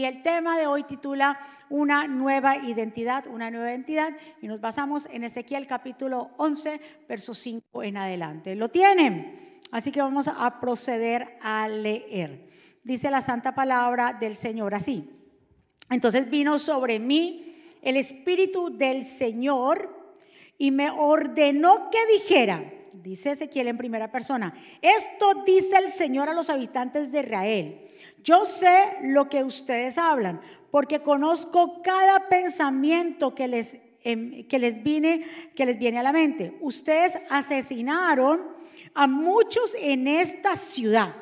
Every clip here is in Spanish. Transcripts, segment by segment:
Y el tema de hoy titula Una nueva identidad, una nueva identidad, y nos basamos en Ezequiel capítulo 11, verso 5 en adelante. ¿Lo tienen? Así que vamos a proceder a leer. Dice la santa palabra del Señor así. Entonces vino sobre mí el Espíritu del Señor y me ordenó que dijera, dice Ezequiel en primera persona, esto dice el Señor a los habitantes de Israel yo sé lo que ustedes hablan, porque conozco cada pensamiento que les, em, que les, viene, que les viene a la mente. Ustedes asesinaron a muchos en esta ciudad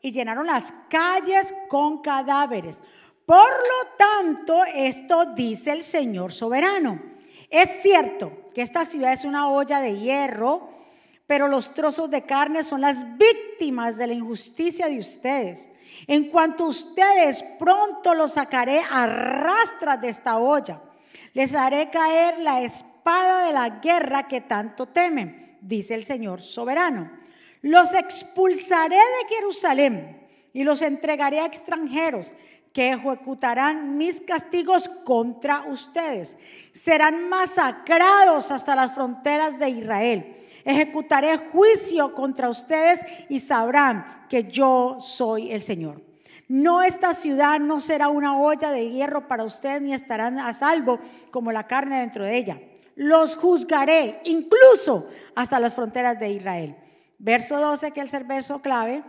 y llenaron las calles con cadáveres. Por lo tanto, esto dice el Señor soberano. Es cierto que esta ciudad es una olla de hierro, pero los trozos de carne son las víctimas de la injusticia de ustedes. En cuanto ustedes, pronto los sacaré a rastras de esta olla. Les haré caer la espada de la guerra que tanto temen, dice el Señor soberano. Los expulsaré de Jerusalén y los entregaré a extranjeros que ejecutarán mis castigos contra ustedes. Serán masacrados hasta las fronteras de Israel ejecutaré juicio contra ustedes y sabrán que yo soy el Señor. No, esta ciudad no será una olla de hierro para ustedes ni estarán a salvo como la carne dentro de ella. Los juzgaré incluso hasta las fronteras de Israel. Verso 12, que es el verso clave.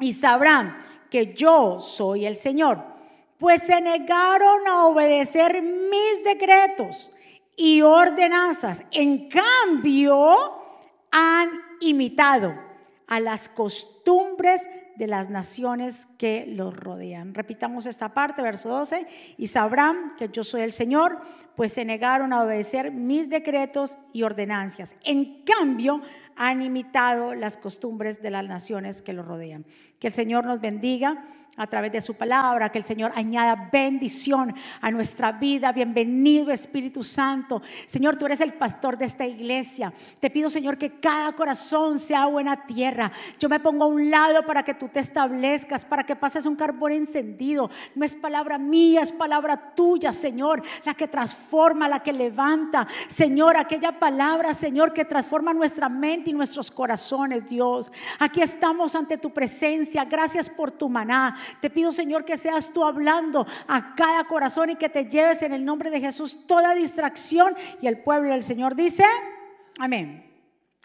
Y sabrán que yo soy el Señor. Pues se negaron a obedecer mis decretos y ordenanzas. En cambio, han imitado a las costumbres de las naciones que los rodean. Repitamos esta parte, verso 12, y sabrán que yo soy el Señor, pues se negaron a obedecer mis decretos y ordenancias. En cambio, han imitado las costumbres de las naciones que los rodean. Que el Señor nos bendiga a través de su palabra, que el Señor añada bendición a nuestra vida. Bienvenido Espíritu Santo. Señor, tú eres el pastor de esta iglesia. Te pido, Señor, que cada corazón sea buena tierra. Yo me pongo a un lado para que tú te establezcas, para que pases un carbón encendido. No es palabra mía, es palabra tuya, Señor, la que transforma, la que levanta. Señor, aquella palabra, Señor, que transforma nuestra mente y nuestros corazones, Dios. Aquí estamos ante tu presencia. Gracias por tu maná. Te pido, Señor, que seas tú hablando a cada corazón y que te lleves en el nombre de Jesús toda distracción. Y el pueblo del Señor dice, amén.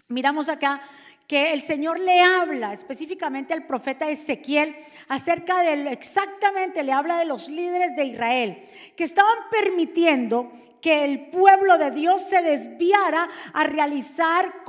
Miramos acá que el Señor le habla específicamente al profeta Ezequiel acerca de exactamente le habla de los líderes de Israel que estaban permitiendo que el pueblo de Dios se desviara a realizar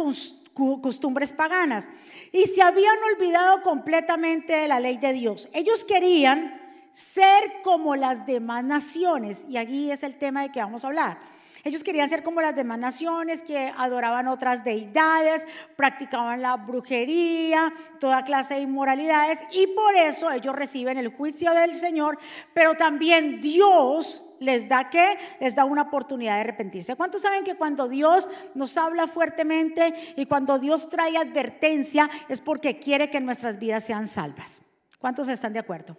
costumbres paganas y se habían olvidado completamente de la ley de Dios. Ellos querían ser como las demás naciones y aquí es el tema de que vamos a hablar. Ellos querían ser como las demás naciones que adoraban otras deidades, practicaban la brujería, toda clase de inmoralidades y por eso ellos reciben el juicio del Señor, pero también Dios les da que les da una oportunidad de arrepentirse. ¿Cuántos saben que cuando Dios nos habla fuertemente y cuando Dios trae advertencia es porque quiere que nuestras vidas sean salvas? ¿Cuántos están de acuerdo?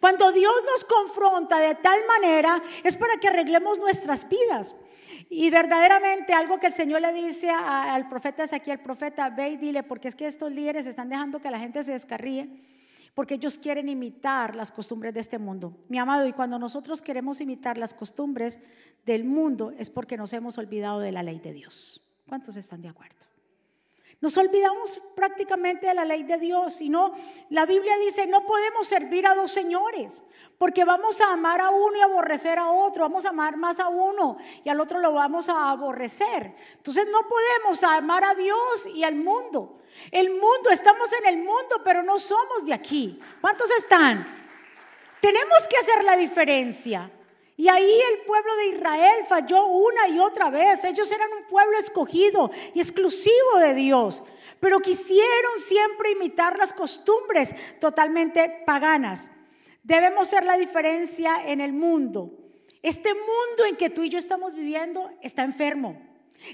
Cuando Dios nos confronta de tal manera es para que arreglemos nuestras vidas. Y verdaderamente algo que el Señor le dice al profeta Ezequiel, el profeta, ve y dile, porque es que estos líderes están dejando que la gente se descarríe porque ellos quieren imitar las costumbres de este mundo. Mi amado, y cuando nosotros queremos imitar las costumbres del mundo es porque nos hemos olvidado de la ley de Dios. ¿Cuántos están de acuerdo? Nos olvidamos prácticamente de la ley de Dios, sino la Biblia dice, no podemos servir a dos señores, porque vamos a amar a uno y aborrecer a otro, vamos a amar más a uno y al otro lo vamos a aborrecer. Entonces no podemos amar a Dios y al mundo. El mundo, estamos en el mundo, pero no somos de aquí. ¿Cuántos están? Tenemos que hacer la diferencia. Y ahí el pueblo de Israel falló una y otra vez. Ellos eran un pueblo escogido y exclusivo de Dios, pero quisieron siempre imitar las costumbres totalmente paganas. Debemos ser la diferencia en el mundo. Este mundo en que tú y yo estamos viviendo está enfermo.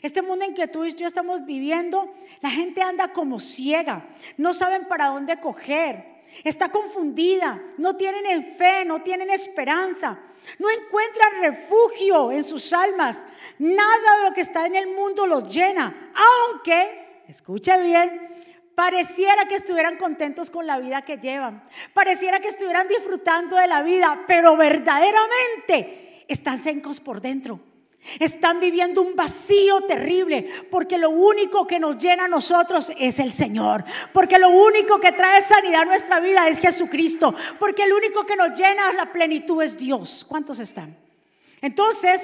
Este mundo en que tú y yo estamos viviendo, la gente anda como ciega, no saben para dónde coger. está confundida, no tienen fe, no tienen esperanza, no encuentran refugio en sus almas. Nada de lo que está en el mundo los llena, aunque, escucha bien, pareciera que estuvieran contentos con la vida que llevan, pareciera que estuvieran disfrutando de la vida, pero verdaderamente están sencos por dentro. Están viviendo un vacío terrible porque lo único que nos llena a nosotros es el Señor. Porque lo único que trae sanidad a nuestra vida es Jesucristo. Porque el único que nos llena la plenitud es Dios. ¿Cuántos están? Entonces,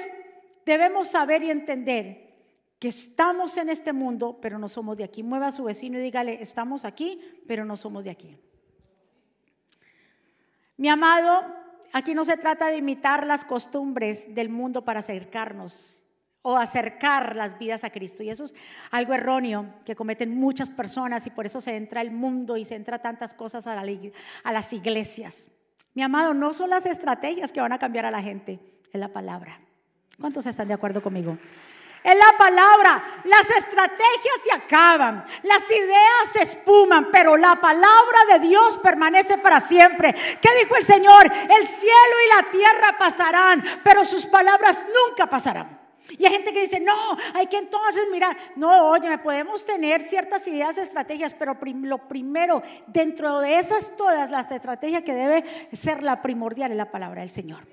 debemos saber y entender que estamos en este mundo, pero no somos de aquí. Mueva a su vecino y dígale, estamos aquí, pero no somos de aquí. Mi amado, Aquí no se trata de imitar las costumbres del mundo para acercarnos o acercar las vidas a Cristo. Y eso es algo erróneo que cometen muchas personas y por eso se entra el mundo y se entra tantas cosas a, a las iglesias. Mi amado, no son las estrategias que van a cambiar a la gente, es la palabra. ¿Cuántos están de acuerdo conmigo? Es la palabra. Las estrategias se acaban, las ideas se espuman, pero la palabra de Dios permanece para siempre. ¿Qué dijo el Señor? El cielo y la tierra pasarán, pero sus palabras nunca pasarán. Y hay gente que dice, no, hay que entonces mirar. No, oye, podemos tener ciertas ideas, estrategias, pero lo primero, dentro de esas todas, las estrategias que debe ser la primordial es la palabra del Señor.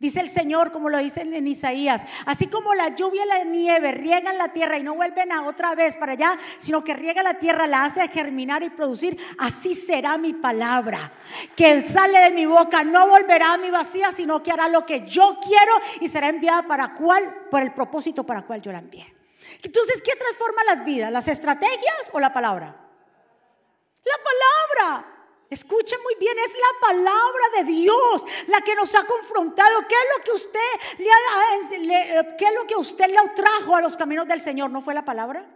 Dice el Señor, como lo dicen en Isaías, así como la lluvia y la nieve riegan la tierra y no vuelven a otra vez para allá, sino que riega la tierra, la hace germinar y producir, así será mi palabra, que sale de mi boca, no volverá a mi vacía, sino que hará lo que yo quiero y será enviada para cuál, por el propósito para cual yo la envié. Entonces, ¿qué transforma las vidas? ¿Las estrategias o la palabra? La palabra. Escuche muy bien, es la palabra de Dios la que nos ha confrontado. ¿Qué es lo que usted le, qué es lo que usted le trajo a los caminos del Señor? ¿No fue la palabra?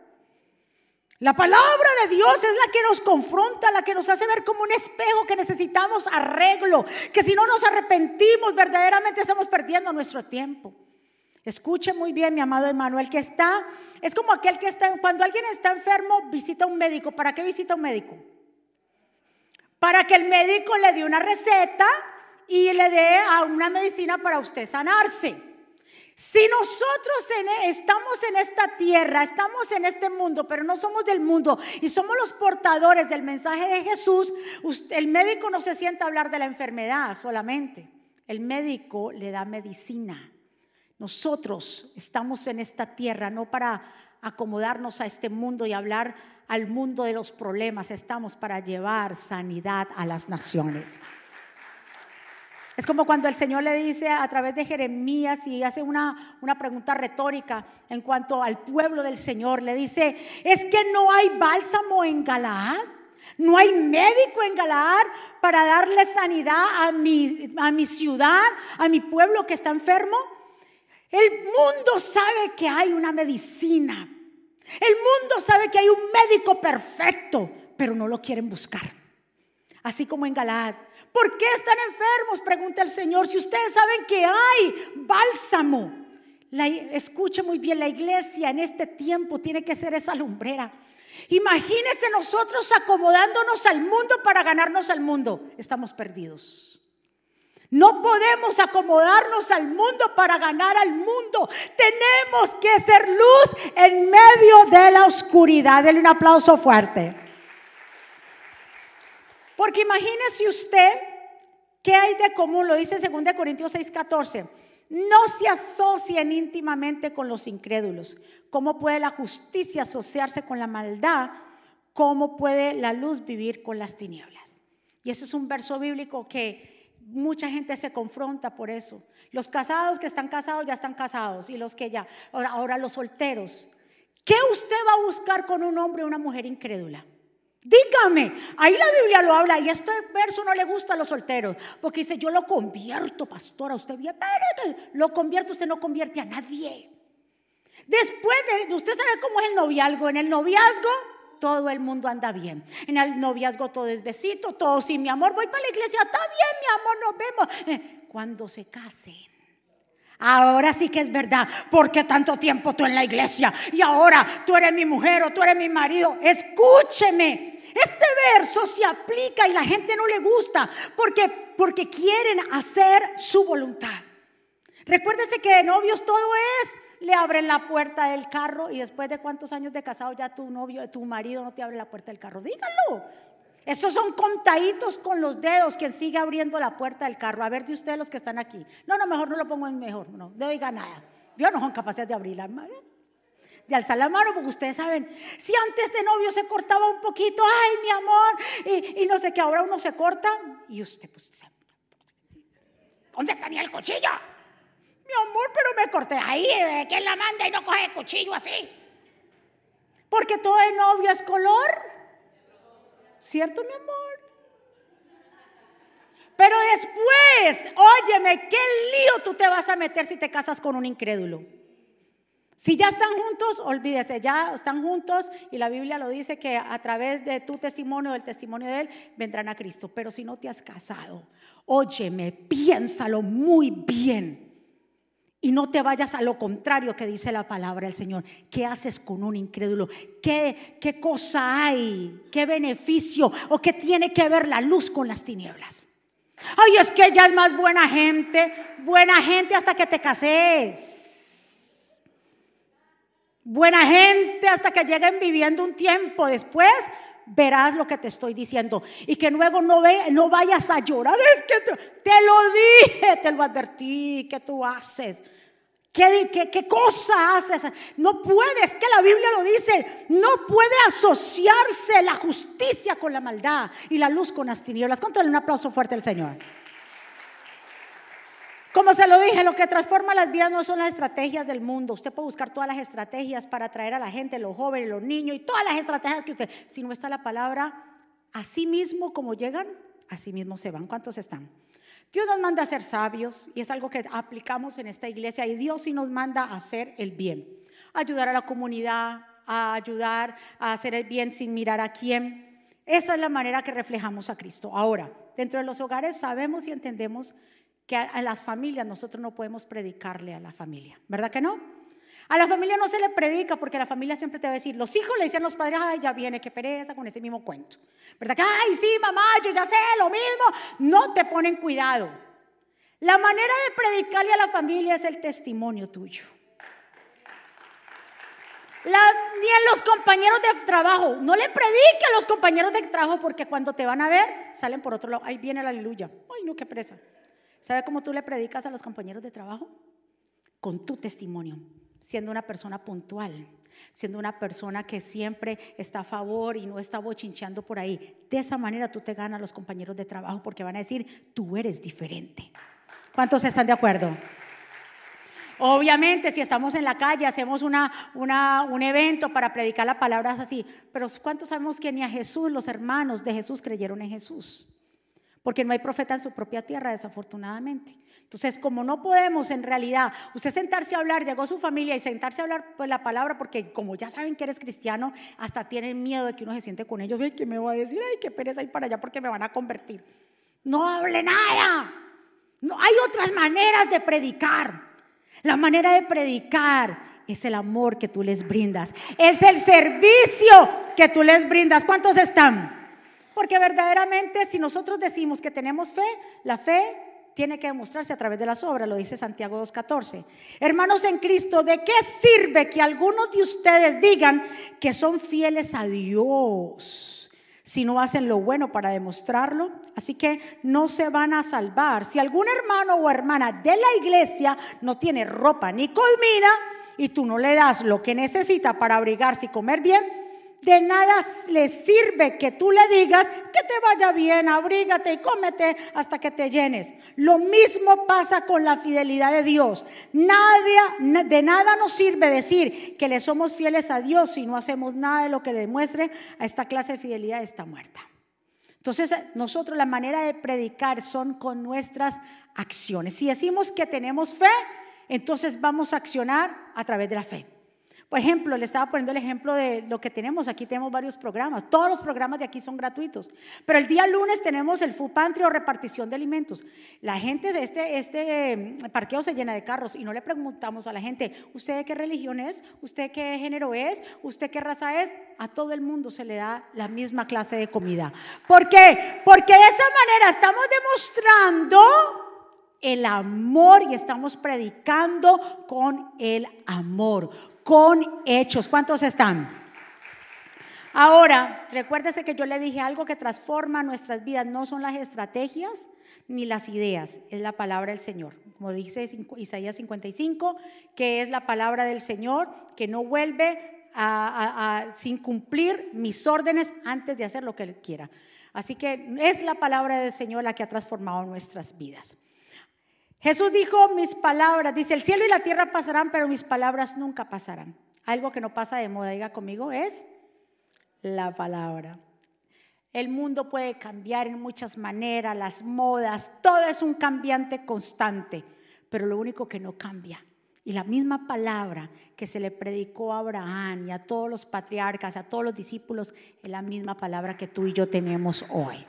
La palabra de Dios es la que nos confronta, la que nos hace ver como un espejo que necesitamos arreglo, que si no nos arrepentimos verdaderamente estamos perdiendo nuestro tiempo. Escuche muy bien, mi amado Emanuel, que está, es como aquel que está, cuando alguien está enfermo, visita a un médico. ¿Para qué visita a un médico? Para que el médico le dé una receta y le dé a una medicina para usted sanarse. Si nosotros e, estamos en esta tierra, estamos en este mundo, pero no somos del mundo y somos los portadores del mensaje de Jesús, el médico no se sienta a hablar de la enfermedad solamente. El médico le da medicina. Nosotros estamos en esta tierra no para acomodarnos a este mundo y hablar al mundo de los problemas, estamos para llevar sanidad a las naciones. Es como cuando el Señor le dice a través de Jeremías y hace una, una pregunta retórica en cuanto al pueblo del Señor, le dice, es que no hay bálsamo en Galaad, no hay médico en Galaad para darle sanidad a mi, a mi ciudad, a mi pueblo que está enfermo. El mundo sabe que hay una medicina el mundo sabe que hay un médico perfecto, pero no lo quieren buscar. Así como en Galaad. ¿Por qué están enfermos? Pregunta el Señor. Si ustedes saben que hay bálsamo. Escuche muy bien, la iglesia en este tiempo tiene que ser esa lumbrera. Imagínense nosotros acomodándonos al mundo para ganarnos al mundo. Estamos perdidos. No podemos acomodarnos al mundo para ganar al mundo. Tenemos que ser luz en medio de la oscuridad. Denle un aplauso fuerte. Porque imagínese usted qué hay de común, lo dice 2 Corintios 6:14. No se asocien íntimamente con los incrédulos. ¿Cómo puede la justicia asociarse con la maldad? ¿Cómo puede la luz vivir con las tinieblas? Y eso es un verso bíblico que mucha gente se confronta por eso. Los casados que están casados ya están casados y los que ya, ahora, los solteros. ¿Qué usted va a buscar con un hombre o una mujer incrédula? Dígame, ahí la Biblia lo habla y este verso no le gusta a los solteros, porque dice, yo lo convierto, pastora, usted bien, lo convierto, usted no convierte a nadie. Después de, usted sabe cómo es el noviazgo, en el noviazgo todo el mundo anda bien. En el noviazgo todo es besito, todo sí, mi amor, voy para la iglesia, está bien, mi amor, nos vemos. Eh, cuando se casen. Ahora sí que es verdad, porque tanto tiempo tú en la iglesia y ahora tú eres mi mujer o tú eres mi marido. Escúcheme, Este verso se aplica y la gente no le gusta porque, porque quieren hacer su voluntad. Recuérdese que de novios todo es, le abren la puerta del carro y después de cuántos años de casado ya tu novio, tu marido no te abre la puerta del carro. Dígalo. Esos son contaditos con los dedos quien sigue abriendo la puerta del carro. A ver de ustedes los que están aquí. No, no, mejor no lo pongo en mejor. No, no diga nada. Yo no son capaces de abrir la mano. De alzar la mano, porque ustedes saben, si antes de novio se cortaba un poquito, ay, mi amor, y, no sé qué, ahora uno se corta, y usted, pues, ¿dónde tenía el cuchillo? Mi amor, pero me corté ahí, eh, ¿quién la manda y no coge el cuchillo así? Porque todo el novio es color ¿Cierto, mi amor? Pero después, óyeme, ¿qué lío tú te vas a meter si te casas con un incrédulo? Si ya están juntos, olvídese, ya están juntos y la Biblia lo dice que a través de tu testimonio, del testimonio de él, vendrán a Cristo. Pero si no te has casado, óyeme, piénsalo muy bien. Y no te vayas a lo contrario que dice la palabra del Señor. ¿Qué haces con un incrédulo? ¿Qué, ¿Qué cosa hay? ¿Qué beneficio? ¿O qué tiene que ver la luz con las tinieblas? Ay, es que ella es más buena gente. Buena gente hasta que te cases. Buena gente hasta que lleguen viviendo un tiempo. Después verás lo que te estoy diciendo. Y que luego no, ve, no vayas a llorar. Es que te, te lo te lo advertí, ¿qué tú haces? ¿Qué, qué, qué cosa haces? No puedes, que la Biblia lo dice, no puede asociarse la justicia con la maldad y la luz con las tinieblas. Cuéntale un aplauso fuerte al Señor. Como se lo dije, lo que transforma las vidas no son las estrategias del mundo. Usted puede buscar todas las estrategias para atraer a la gente, los jóvenes, los niños y todas las estrategias que usted. Si no está la palabra, así mismo como llegan, así mismo se van. ¿Cuántos están? Dios nos manda a ser sabios y es algo que aplicamos en esta iglesia y Dios sí nos manda a hacer el bien, ayudar a la comunidad, a ayudar a hacer el bien sin mirar a quién. Esa es la manera que reflejamos a Cristo. Ahora, dentro de los hogares sabemos y entendemos que a, las familias nosotros no podemos predicarle a la familia, ¿verdad que no? A la familia no se le predica porque la familia siempre te va a decir, los hijos le dicen a los padres, ay, ya viene, qué pereza con ese mismo cuento. ¿Verdad que, ay, sí, mamá, yo ya sé lo mismo? No te ponen cuidado. La manera de predicarle a la familia es el testimonio tuyo. ni en los compañeros de trabajo. No le predique a los compañeros de trabajo porque cuando te van a ver, salen por otro lado. Ahí viene la aleluya. Ay, no, qué presa. ¿Sabe cómo tú le predicas a los compañeros de trabajo? Con tu testimonio siendo una persona puntual, siendo una persona que siempre está a favor y no está bochinchando por ahí. De esa manera tú te ganas los compañeros de trabajo porque van a decir, tú eres diferente. ¿Cuántos están de acuerdo? Obviamente, si estamos en la calle, hacemos una, un evento para predicar la palabra así, pero ¿cuántos sabemos que ni a Jesús, los hermanos de Jesús creyeron en Jesús? Porque no hay profeta en su propia tierra, desafortunadamente. Entonces, como no podemos en realidad, usted sentarse a hablar, llegó su familia y sentarse a hablar pues, la palabra, porque como ya saben que eres cristiano, hasta tienen miedo de que uno se siente con ellos, ay, ¿qué me va a decir? Ay, qué pereza ir para allá porque me van a convertir. No hable nada. No, hay otras maneras de predicar. La manera de predicar es el amor que tú les brindas. Es el servicio que tú les brindas. ¿Cuántos están? Porque verdaderamente si nosotros decimos que tenemos fe, la fe tiene que demostrarse a través de las obras, lo dice Santiago 2.14. Hermanos en Cristo, ¿de qué sirve que algunos de ustedes digan que son fieles a Dios si no hacen lo bueno para demostrarlo? Así que no se van a salvar. Si algún hermano o hermana de la iglesia no tiene ropa ni comida y tú no le das lo que necesita para abrigarse y comer bien, de nada le sirve que tú le digas que te vaya bien, abrígate y cómete hasta que te llenes. Lo mismo pasa con la fidelidad de Dios. Nadie, de nada nos sirve decir que le somos fieles a Dios si no hacemos nada de lo que demuestre a esta clase de fidelidad está muerta. Entonces, nosotros la manera de predicar son con nuestras acciones. Si decimos que tenemos fe, entonces vamos a accionar a través de la fe. Por ejemplo, le estaba poniendo el ejemplo de lo que tenemos. Aquí tenemos varios programas. Todos los programas de aquí son gratuitos. Pero el día lunes tenemos el food pantry o repartición de alimentos. La gente este, este em, parqueo se llena de carros y no le preguntamos a la gente, ¿usted de qué religión es? ¿Usted qué género es? ¿Usted qué raza es? A todo el mundo se le da la misma clase de comida. ¿Por qué? Porque de esa manera estamos demostrando el amor y estamos predicando con el amor con hechos. ¿Cuántos están? Ahora, recuérdese que yo le dije algo que transforma nuestras vidas, no son las estrategias ni las ideas, es la palabra del Señor. Como dice Isaías 55, que es la palabra del Señor, que no vuelve sin cumplir mis órdenes antes de hacer lo que Él quiera. Así que es la palabra del Señor la que ha transformado nuestras vidas. Jesús dijo, mis palabras, dice, el cielo y la tierra pasarán, pero mis palabras nunca pasarán. Algo que no pasa de moda, diga conmigo, es la palabra. El mundo puede cambiar en muchas maneras, las modas, todo es un cambiante constante, pero lo único que no cambia. Y la misma palabra que se le predicó a Abraham y a todos los patriarcas, a todos los discípulos, es la misma palabra que tú y yo tenemos hoy.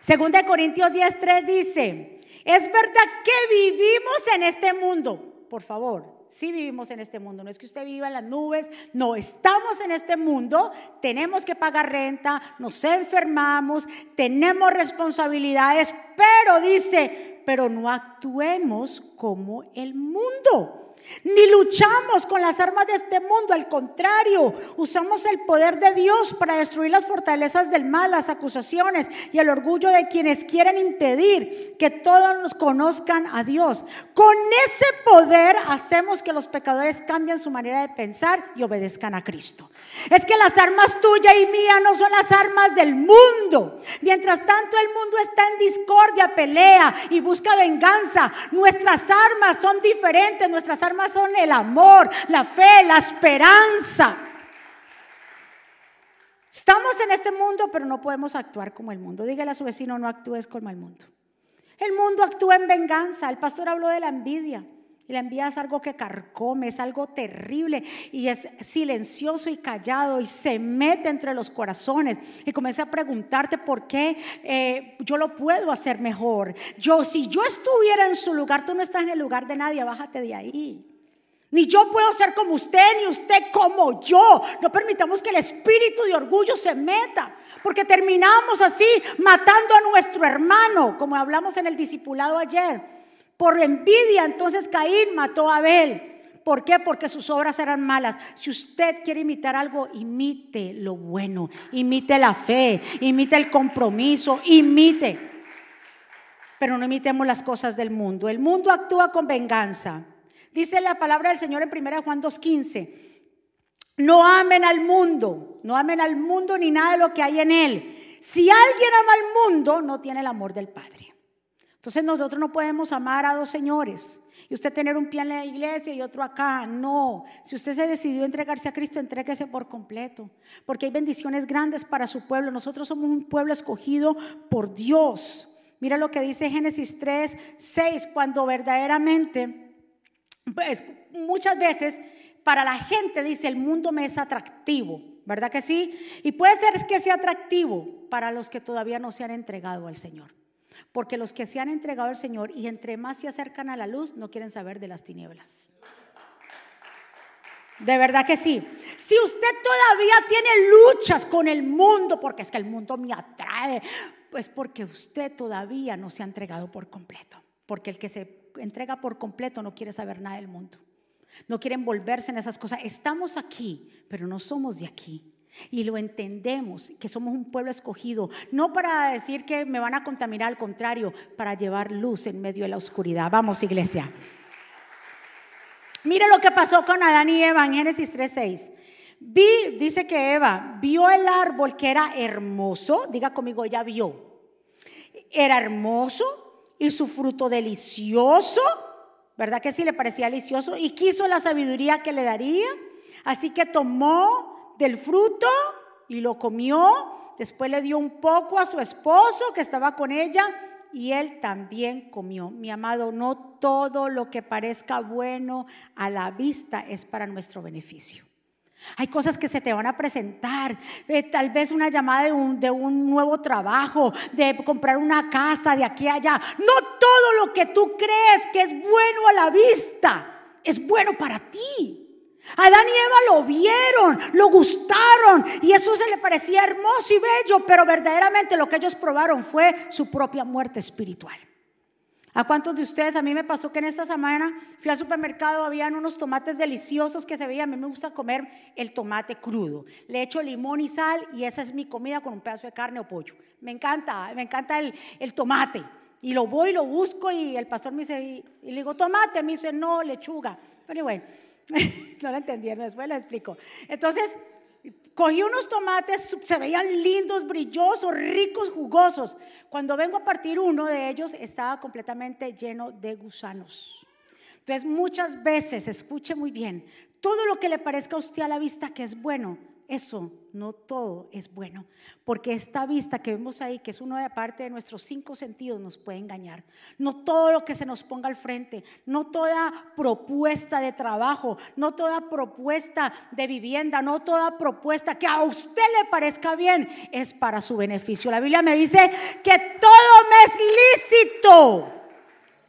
Segunda de Corintios 10:3 dice, es verdad que vivimos en este mundo, por favor. Sí vivimos en este mundo, no es que usted viva en las nubes, no, estamos en este mundo, tenemos que pagar renta, nos enfermamos, tenemos responsabilidades, pero dice, pero no actuemos como el mundo. Ni luchamos con las armas de este mundo, al contrario, usamos el poder de Dios para destruir las fortalezas del mal, las acusaciones y el orgullo de quienes quieren impedir que todos nos conozcan a Dios. Con ese poder hacemos que los pecadores cambien su manera de pensar y obedezcan a Cristo. Es que las armas tuyas y mías no son las armas del mundo. Mientras tanto el mundo está en discordia, pelea y busca venganza, nuestras armas son diferentes, nuestras armas son el amor, la fe, la esperanza. Estamos en este mundo, pero no podemos actuar como el mundo. Dígale a su vecino, no actúes como el mundo. El mundo actúa en venganza. El pastor habló de la envidia. Y la envidia es algo que carcome, es algo terrible y es silencioso y callado y se mete entre los corazones. Y comienza a preguntarte por qué eh, yo lo puedo hacer mejor. Yo, si yo estuviera en su lugar, tú no estás en el lugar de nadie, bájate de ahí. Ni yo puedo ser como usted, ni usted como yo. No permitamos que el espíritu de orgullo se meta, porque terminamos así matando a nuestro hermano, como hablamos en el discipulado ayer. Por envidia, entonces Caín mató a Abel. ¿Por qué? Porque sus obras eran malas. Si usted quiere imitar algo, imite lo bueno, imite la fe, imite el compromiso, imite. Pero no imitemos las cosas del mundo. El mundo actúa con venganza. Dice la palabra del Señor en 1 Juan 2.15. No amen al mundo, no amen al mundo ni nada de lo que hay en él. Si alguien ama al mundo, no tiene el amor del Padre. Entonces nosotros no podemos amar a dos señores y usted tener un pie en la iglesia y otro acá. No, si usted se decidió entregarse a Cristo, entréguese por completo, porque hay bendiciones grandes para su pueblo. Nosotros somos un pueblo escogido por Dios. Mira lo que dice Génesis 3, 6, cuando verdaderamente muchas veces para la gente dice el mundo me es atractivo, ¿verdad que sí? Y puede ser que sea atractivo para los que todavía no se han entregado al Señor. Porque los que se han entregado al Señor y entre más se acercan a la luz, no quieren saber de las tinieblas. De verdad que sí. Si usted todavía tiene luchas con el mundo, porque es que el mundo me atrae, pues porque usted todavía no se ha entregado por completo. Porque el que se entrega por completo no quiere saber nada del mundo. No quiere envolverse en esas cosas. Estamos aquí, pero no somos de aquí. Y lo entendemos, que somos un pueblo escogido, no para decir que me van a contaminar, al contrario, para llevar luz en medio de la oscuridad. Vamos, iglesia. Mire lo que pasó con Adán y Eva en Génesis 3:6. Vi, dice que Eva vio el árbol que era hermoso, diga conmigo, ella vio. Era hermoso, y su fruto delicioso, ¿verdad que sí le parecía delicioso? Y quiso la sabiduría que le daría. Así que tomó del fruto y lo comió. Después le dio un poco a su esposo que estaba con ella y él también comió. Mi amado, no todo lo que parezca bueno a la vista es para nuestro beneficio. Hay cosas que se te van a presentar, eh, tal vez una llamada de un, de un, nuevo trabajo, de comprar una casa de aquí a allá. No todo lo que tú crees que es bueno a la vista es bueno para ti. Adán y Eva lo vieron, lo gustaron y eso se le parecía hermoso y bello, pero verdaderamente lo que ellos probaron fue su propia muerte espiritual. ¿A cuántos de ustedes? A mí me pasó que en esta semana fui al supermercado, habían unos tomates deliciosos que se veían. A mí me gusta comer el tomate crudo. Le echo limón y sal y esa es mi comida con un pedazo de carne o pollo. Me encanta, me encanta el, tomate. Y lo voy, lo busco y el pastor me dice, y, le digo, tomate, me dice, no, lechuga. Pero bueno, no lo entendieron, después lo explico. Entonces, Cogí unos tomates, se veían lindos, brillosos, ricos, jugosos. Cuando vengo a partir uno de ellos, estaba completamente lleno de gusanos. Entonces, muchas veces, escuche muy bien, todo lo que le parezca a usted a la vista que es bueno, eso no todo es bueno, porque esta vista que vemos ahí, que es una parte de nuestros cinco sentidos, nos puede engañar. No todo lo que se nos ponga al frente, no toda propuesta de trabajo, no toda propuesta de vivienda, no toda propuesta que a usted le parezca bien, es para su beneficio. La Biblia me dice que todo me es lícito.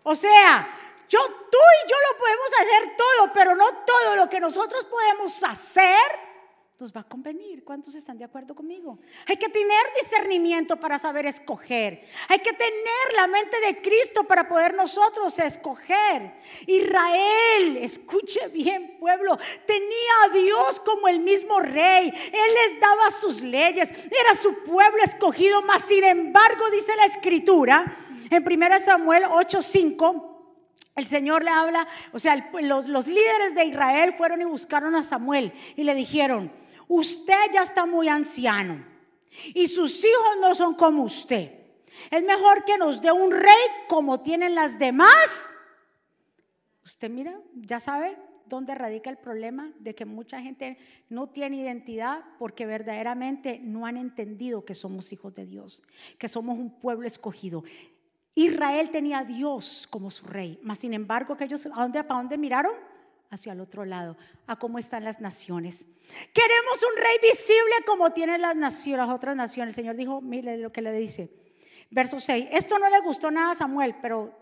O sea, yo, tú y yo lo podemos hacer todo, pero no todo lo que nosotros podemos hacer nos va a convenir. ¿Cuántos están de acuerdo conmigo? Hay que tener discernimiento para saber escoger. Hay que tener la mente de Cristo para poder nosotros escoger. Israel, escuche bien pueblo, tenía a Dios como el mismo rey. Él les daba sus leyes. Era su pueblo escogido, mas sin embargo dice la escritura en 1 Samuel 8:5. El Señor le habla, o sea, los, los líderes de Israel fueron y buscaron a Samuel y le dijeron, usted ya está muy anciano y sus hijos no son como usted. Es mejor que nos dé un rey como tienen las demás. Usted mira, ya sabe dónde radica el problema de que mucha gente no tiene identidad porque verdaderamente no han entendido que somos hijos de Dios, que somos un pueblo escogido. Israel tenía a Dios como su rey, mas sin embargo ¿a dónde, ¿para dónde miraron? Hacia el otro lado, a cómo están las naciones. Queremos un rey visible como tienen las naciones, las otras naciones. El Señor dijo, mire lo que le dice. Verso 6, esto no le gustó nada a Samuel, pero,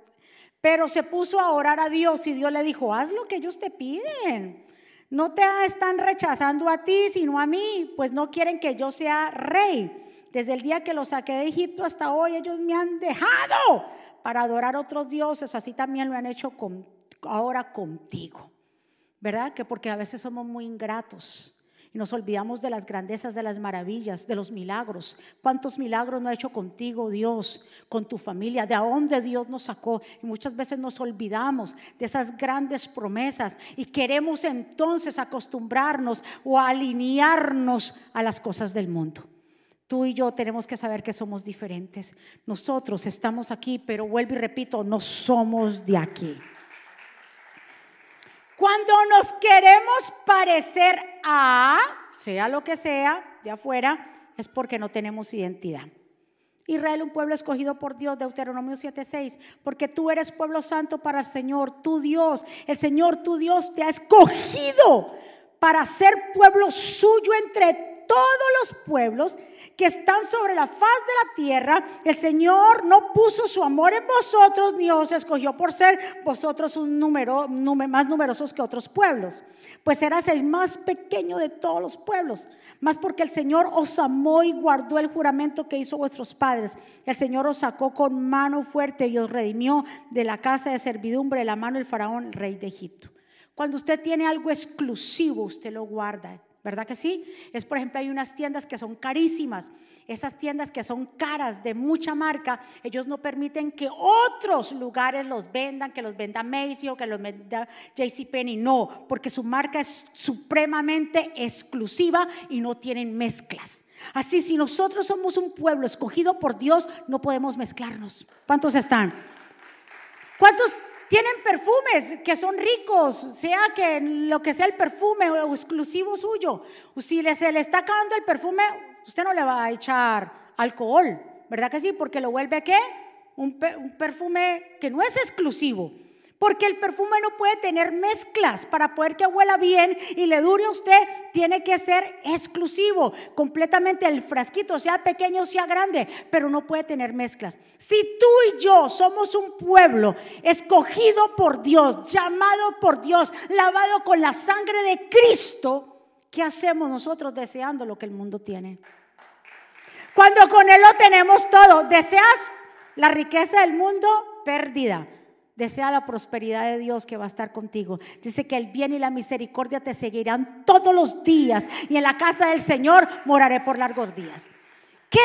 pero se puso a orar a Dios y Dios le dijo, haz lo que ellos te piden. No te están rechazando a ti, sino a mí, pues no quieren que yo sea rey. Desde el día que los saqué de Egipto hasta hoy, ellos me han dejado para adorar a otros dioses. Así también lo han hecho ahora contigo. ¿Verdad? Que porque a veces somos muy ingratos y nos olvidamos de las grandezas, de las maravillas, de los milagros. ¿Cuántos milagros no ha hecho contigo Dios, con tu familia? ¿De dónde Dios nos sacó? Y muchas veces nos olvidamos de esas grandes promesas y queremos entonces acostumbrarnos o alinearnos a las cosas del mundo. Tú y yo tenemos que saber que somos diferentes. Nosotros estamos aquí, pero vuelvo y repito, no somos de aquí. Cuando nos queremos parecer a, sea lo que sea, de afuera, es porque no tenemos identidad. Israel, un pueblo escogido por Dios, Deuteronomio 7:6, porque tú eres pueblo santo para el Señor, tu Dios. El Señor, tu Dios, te ha escogido para ser pueblo suyo entre todos los pueblos que están sobre la faz de la tierra, el Señor no puso su amor en vosotros, ni os escogió por ser vosotros un número, más numerosos que otros pueblos, pues eras el más pequeño de todos los pueblos, más porque el Señor os amó y guardó el juramento que hizo vuestros padres. El Señor os sacó con mano fuerte y os redimió de la casa de servidumbre, de la mano del faraón, rey de Egipto. Cuando usted tiene algo exclusivo, usted lo guarda. ¿Verdad que sí? Es por ejemplo, hay unas tiendas que son carísimas, esas tiendas que son caras, de mucha marca, ellos no permiten que otros lugares los vendan, que los venda Macy o que los venda JCPenney, no, porque su marca es supremamente exclusiva y no tienen mezclas. Así, si nosotros somos un pueblo escogido por Dios, no podemos mezclarnos. ¿Cuántos están? ¿Cuántos tienen perfumes que son ricos, sea que lo que sea el perfume o exclusivo suyo. Si se le está acabando el perfume, usted no le va a echar alcohol, ¿verdad que sí? Porque lo vuelve qué? un, perfume que no es exclusivo. Porque el perfume no puede tener mezclas. Para poder que huela bien y le dure a usted, tiene que ser exclusivo. Completamente el frasquito, sea pequeño o sea grande, pero no puede tener mezclas. Si tú y yo somos un pueblo escogido por Dios, llamado por Dios, lavado con la sangre de Cristo, ¿qué hacemos nosotros deseando lo que el mundo tiene? Cuando con Él lo tenemos todo, deseas la riqueza del mundo, pérdida Desea la prosperidad de Dios que va a estar contigo. Dice que el bien y la misericordia te seguirán todos los días y en la casa del Señor moraré por largos días. Qué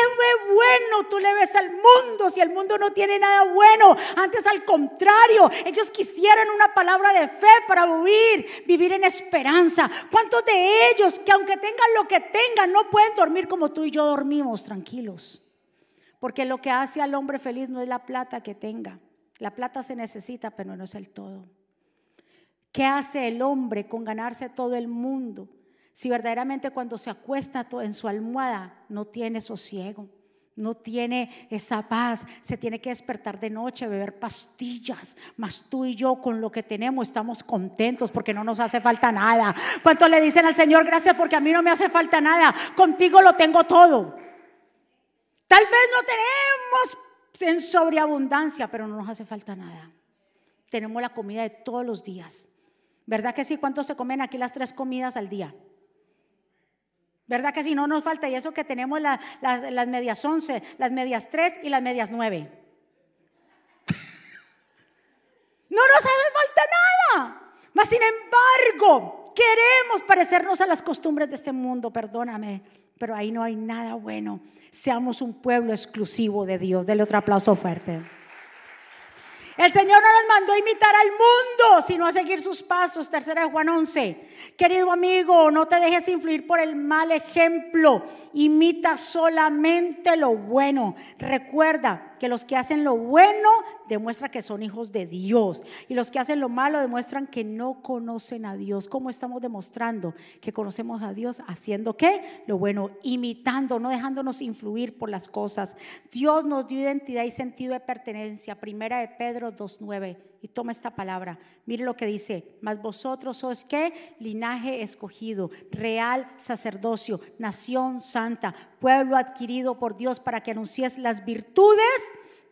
bueno tú le ves al mundo si el mundo no tiene nada bueno. Antes al contrario, ellos quisieran una palabra de fe para vivir, vivir en esperanza. ¿Cuántos de ellos que aunque tengan lo que tengan no pueden dormir como tú y yo dormimos tranquilos? Porque lo que hace al hombre feliz no es la plata que tenga. La plata se necesita, pero no es el todo. ¿Qué hace el hombre con ganarse todo el mundo si verdaderamente cuando se acuesta en su almohada no tiene sosiego? No tiene esa paz, se tiene que despertar de noche, beber pastillas. Mas tú y yo con lo que tenemos estamos contentos porque no nos hace falta nada. ¿Cuánto le dicen al Señor gracias porque a mí no me hace falta nada? Contigo lo tengo todo. Tal vez no tenemos en sobreabundancia, pero no nos hace falta nada. Tenemos la comida de todos los días. ¿Verdad que sí? ¿Cuántos se comen aquí las tres comidas al día? ¿Verdad que sí? No nos falta. Y eso que tenemos las, medias once, las medias tres y las medias nueve. no nos hace falta nada. Mas sin embargo, queremos parecernos a las costumbres de este mundo, perdóname pero ahí no hay nada bueno. Seamos un pueblo exclusivo de Dios. Dele otro aplauso fuerte. El Señor no nos mandó a imitar al mundo, sino a seguir sus pasos. Tercera de Juan 11. Querido amigo, no te dejes influir por el mal ejemplo. Imita solamente lo bueno. Recuerda que los que hacen lo bueno demuestran que son hijos de Dios. Y los que hacen lo malo demuestran que no conocen a Dios. ¿Cómo estamos demostrando que conocemos a Dios? Haciendo qué? Lo bueno, imitando, no dejándonos influir por las cosas. Dios nos dio identidad y sentido de pertenencia. Primera de Pedro 2.9. Y toma esta palabra. Mire lo que dice. Mas vosotros sois qué? Linaje escogido, real sacerdocio, nación santa, pueblo adquirido por Dios para que anuncies las virtudes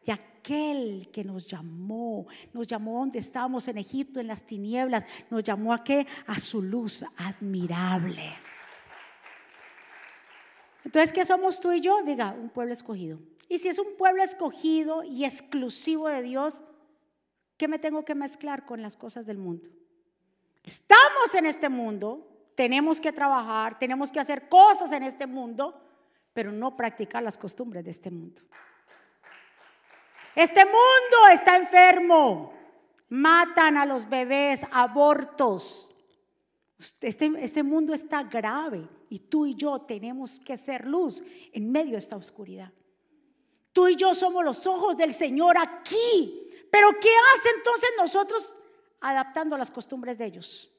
de aquel que nos llamó, nos llamó donde estábamos en Egipto, en las tinieblas, nos llamó a qué? A su luz admirable. Entonces, ¿qué somos tú y yo? Diga, un pueblo escogido. Y si es un pueblo escogido y exclusivo de Dios, ¿qué me tengo que mezclar con las cosas del mundo? Estamos en este mundo, tenemos que trabajar, tenemos que hacer cosas en este mundo, pero no practicar las costumbres de este mundo. Este mundo está enfermo. Matan a los bebés, abortos. Este, este, mundo está grave y tú y yo tenemos que ser luz en medio de esta oscuridad. Tú y yo somos los ojos del Señor aquí. Pero ¿qué hace entonces nosotros adaptando las costumbres de ellos?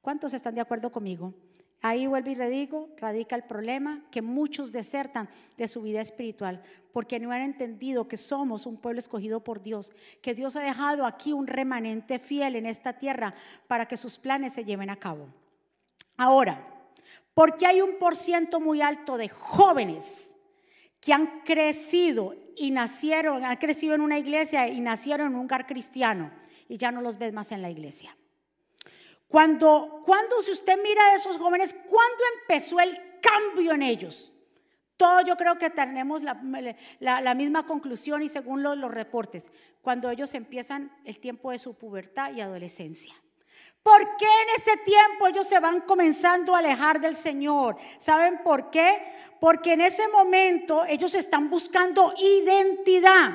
¿Cuántos están de acuerdo conmigo? Ahí vuelvo y redigo, radica el problema que muchos desertan de su vida espiritual porque no han entendido que somos un pueblo escogido por Dios, que Dios ha dejado aquí un remanente fiel en esta tierra para que sus planes se lleven a cabo. Ahora, porque hay un por ciento muy alto de jóvenes que han crecido y nacieron, han crecido en una iglesia y nacieron en un lugar cristiano y ya no los ves más en la iglesia. Cuando, cuando si usted mira a esos jóvenes, ¿cuándo empezó el cambio en ellos? Todo yo creo que tenemos la, misma conclusión y según los reportes, cuando ellos empiezan el tiempo de su pubertad y adolescencia. ¿Por qué en ese tiempo ellos se van comenzando a alejar del Señor? ¿Saben por qué? Porque en ese momento ellos están buscando identidad.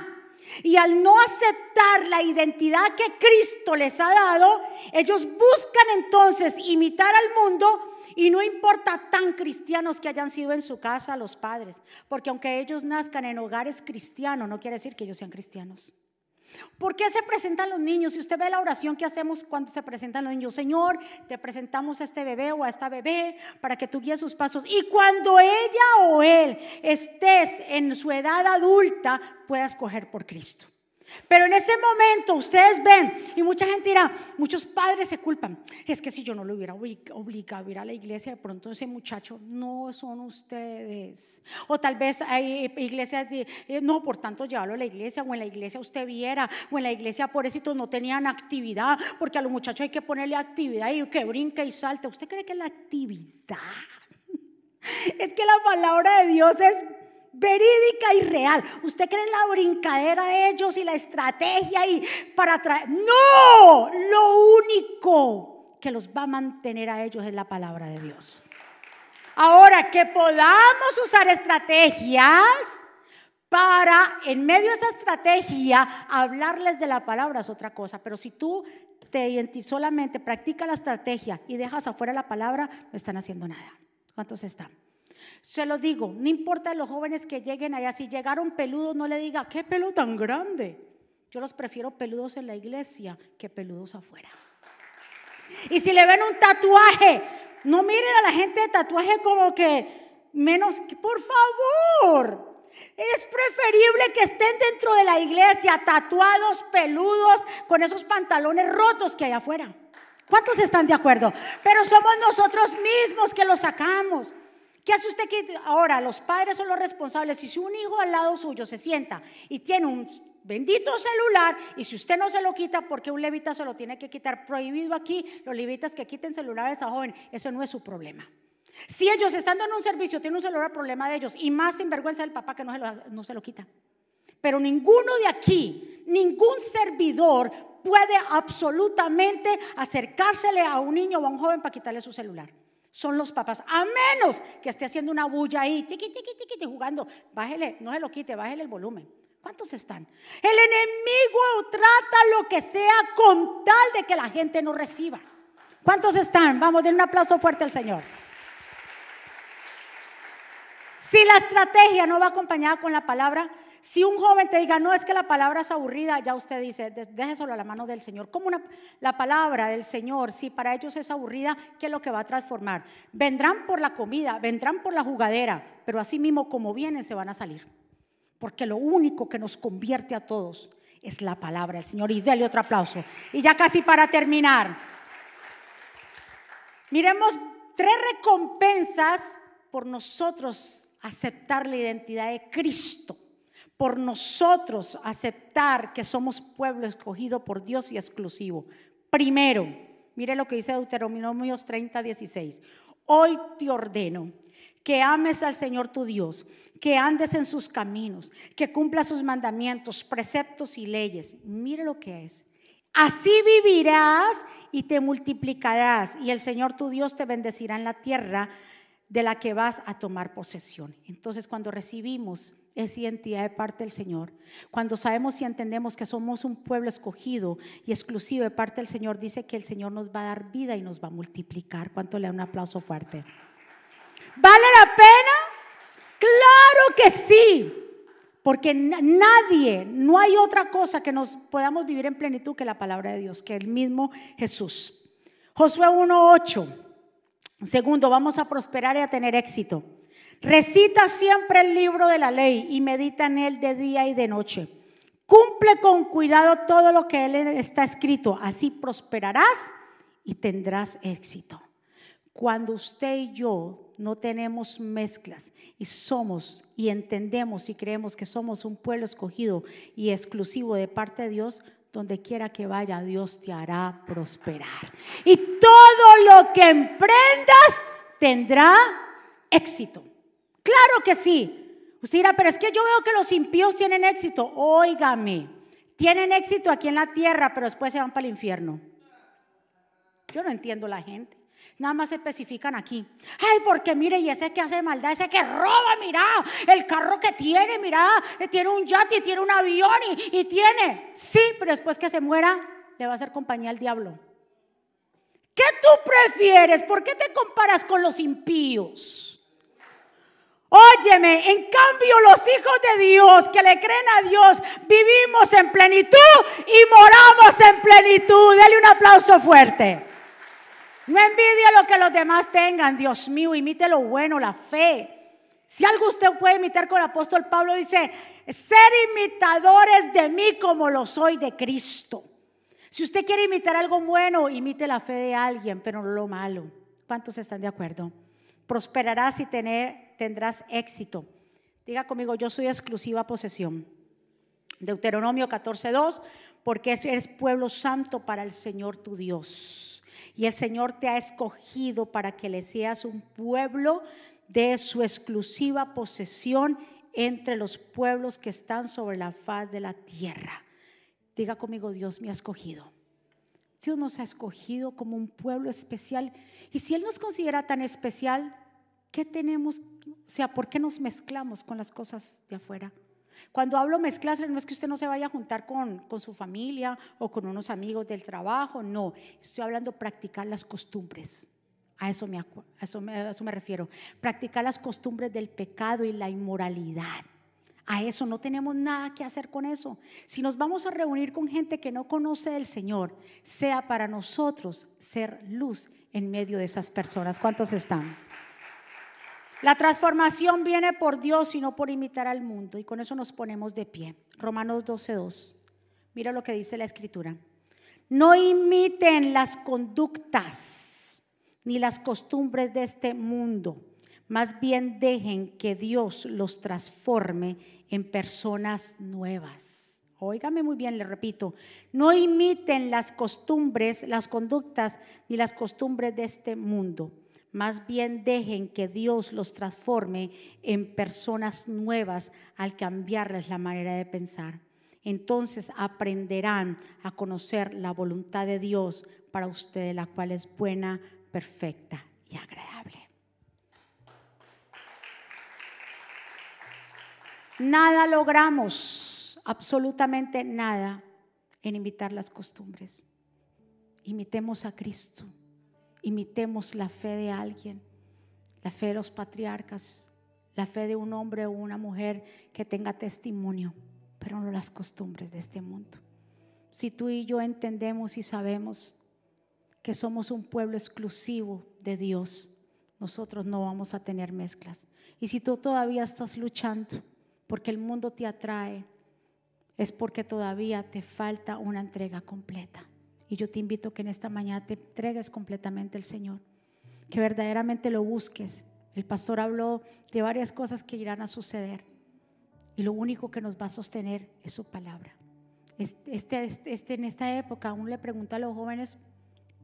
Y al no aceptar la identidad que Cristo les ha dado, ellos buscan entonces imitar al mundo y no importa tan cristianos que hayan sido en su casa los padres, porque aunque ellos nazcan en hogares cristianos, no quiere decir que ellos sean cristianos. ¿Por qué se presentan los niños? Si usted ve la oración que hacemos cuando se presentan los niños, Señor, te presentamos a este bebé o a esta bebé para que tú guíes sus pasos. Y cuando ella o él estés en su edad adulta, pueda escoger por Cristo. Pero en ese momento ustedes ven, y mucha gente dirá, muchos padres se culpan, es que si yo no lo hubiera obligado a ir a la iglesia, de pronto ese muchacho no son ustedes. O tal vez hay iglesias, de, eh, no, por tanto, llévalo a la iglesia, o en la iglesia usted viera, o en la iglesia por no tenían actividad, porque a los muchachos hay que ponerle actividad y que brinque y salte. ¿Usted cree que la actividad? Es que la palabra de Dios es verídica y real. ¿Usted cree en la brincadera de ellos y la estrategia y para traer? No, lo único que los va a mantener a ellos es la palabra de Dios. Ahora, que podamos usar estrategias para, en medio de esa estrategia, hablarles de la palabra es otra cosa. Pero si tú te solamente practicas la estrategia y dejas afuera la palabra, no están haciendo nada. ¿Cuántos están? Se lo digo, no importa los jóvenes que lleguen allá, si llegaron peludos, no le diga, qué pelo tan grande. Yo los prefiero peludos en la iglesia que peludos afuera. Y si le ven un tatuaje, no miren a la gente de tatuaje como que menos, que, por favor. Es preferible que estén dentro de la iglesia tatuados, peludos, con esos pantalones rotos que hay afuera. ¿Cuántos están de acuerdo? Pero somos nosotros mismos que los sacamos. ¿Qué hace usted que ahora los padres son los responsables? Si un hijo al lado suyo se sienta y tiene un bendito celular y si usted no se lo quita porque un levita se lo tiene que quitar prohibido aquí, los levitas que quiten celulares a joven, eso no es su problema. Si ellos estando en un servicio tienen un celular, problema de ellos y más sinvergüenza del papá que no se lo, no se lo quita. Pero ninguno de aquí, ningún servidor puede absolutamente acercársele a un niño o a un joven para quitarle su celular son los papás, a menos que esté haciendo una bulla ahí, chiqui, chiqui, chiqui, jugando. Bájele, no se lo quite, bájele el volumen. ¿Cuántos están? El enemigo trata lo que sea con tal de que la gente no reciba. ¿Cuántos están? Vamos, den un aplauso fuerte al Señor. Si la estrategia no va acompañada con la palabra, si un joven te diga, no, es que la palabra es aburrida, ya usted dice, déjeselo a la mano del Señor. Como la palabra del Señor, si para ellos es aburrida, ¿qué es lo que va a transformar? Vendrán por la comida, vendrán por la jugadera, pero así mismo como vienen se van a salir. Porque lo único que nos convierte a todos es la palabra del Señor. Y dele otro aplauso. Y ya casi para terminar. Miremos tres recompensas por nosotros aceptar la identidad de Cristo por nosotros aceptar que somos pueblo escogido por Dios y exclusivo. Primero, mire lo que dice Deuteronomio 30, 16. Hoy te ordeno que ames al Señor tu Dios, que andes en sus caminos, que cumpla sus mandamientos, preceptos y leyes. Mire lo que es. Así vivirás y te multiplicarás y el Señor tu Dios te bendecirá en la tierra de la que vas a tomar posesión. Entonces, cuando recibimos esa identidad de parte del Señor, cuando sabemos y entendemos que somos un pueblo escogido y exclusivo de parte del Señor, dice que el Señor nos va a dar vida y nos va a multiplicar. ¿Cuánto le da un aplauso fuerte? ¿Vale la pena? Claro que sí. Porque nadie, no hay otra cosa que nos podamos vivir en plenitud que la palabra de Dios, que el mismo Jesús. Josué 1.8. Segundo, vamos a prosperar y a tener éxito. Recita siempre el libro de la ley y medita en él de día y de noche. Cumple con cuidado todo lo que él está escrito, así prosperarás y tendrás éxito. Cuando usted y yo no tenemos mezclas y somos y entendemos y creemos que somos un pueblo escogido y exclusivo de parte de Dios, donde quiera que vaya, Dios te hará prosperar. Y todo lo que emprendas tendrá éxito. Claro que sí. Usted dirá, pero es que yo veo que los impíos tienen éxito. Óigame, tienen éxito aquí en la tierra, pero después se van para el infierno. Yo no entiendo la gente. Nada más se especifican aquí. Ay, porque mire, y ese que hace maldad, ese que roba, mira, el carro que tiene, mira, eh, tiene un yate, tiene un avión y, y tiene. Sí, pero después que se muera, le va a hacer compañía al diablo. ¿Qué tú prefieres? ¿Por qué te comparas con los impíos? Óyeme, en cambio los hijos de Dios que le creen a Dios vivimos en plenitud y moramos en plenitud. Dale un aplauso fuerte. No envidia lo que los demás tengan, Dios mío, imite lo bueno, la fe. Si algo usted puede imitar con el apóstol Pablo, dice, ser imitadores de mí como lo soy de Cristo. Si usted quiere imitar algo bueno, imite la fe de alguien, pero no lo malo. ¿Cuántos están de acuerdo? Prosperarás y tener, tendrás éxito. Diga conmigo, yo soy exclusiva posesión. Deuteronomio 14.2, porque eres pueblo santo para el Señor tu Dios. Y el Señor te ha escogido para que le seas un pueblo de su exclusiva posesión entre los pueblos que están sobre la faz de la tierra. Diga conmigo, Dios me ha escogido. Dios nos ha escogido como un pueblo especial. Y si Él nos considera tan especial, ¿qué tenemos? O sea, ¿por qué nos mezclamos con las cosas de afuera? Cuando hablo mezclarse, no es que usted no se vaya a juntar con, con su familia o con unos amigos del trabajo, no. Estoy hablando practicar las costumbres. A eso, me, a, eso me, refiero. Practicar las costumbres del pecado y la inmoralidad. A eso no tenemos nada que hacer con eso. Si nos vamos a reunir con gente que no conoce el Señor, sea para nosotros ser luz en medio de esas personas. ¿Cuántos están? La transformación viene por Dios y no por imitar al mundo. Y con eso nos ponemos de pie. Romanos 12.2. Mira lo que dice la escritura. No imiten las conductas ni las costumbres de este mundo. Más bien dejen que Dios los transforme en personas nuevas. Óigame muy bien, le repito, no imiten las costumbres, las conductas ni las costumbres de este mundo. Más bien dejen que Dios los transforme en personas nuevas al cambiarles la manera de pensar. Entonces aprenderán a conocer la voluntad de Dios para ustedes, la cual es buena, perfecta y agradable. Nada logramos, absolutamente nada, en imitar las costumbres. Imitemos a Cristo, imitemos la fe de alguien, la fe de los patriarcas, la fe de un hombre o una mujer que tenga testimonio, pero no las costumbres de este mundo. Si tú y yo entendemos y sabemos que somos un pueblo exclusivo de Dios, nosotros no vamos a tener mezclas. Y si tú todavía estás luchando, porque el mundo te atrae, es porque todavía te falta una entrega completa. Y yo te invito que en esta mañana te entregues completamente al Señor, que verdaderamente lo busques. El pastor habló de varias cosas que irán a suceder y lo único que nos va a sostener es su palabra. Este, este, este, en esta época aún le pregunto a los jóvenes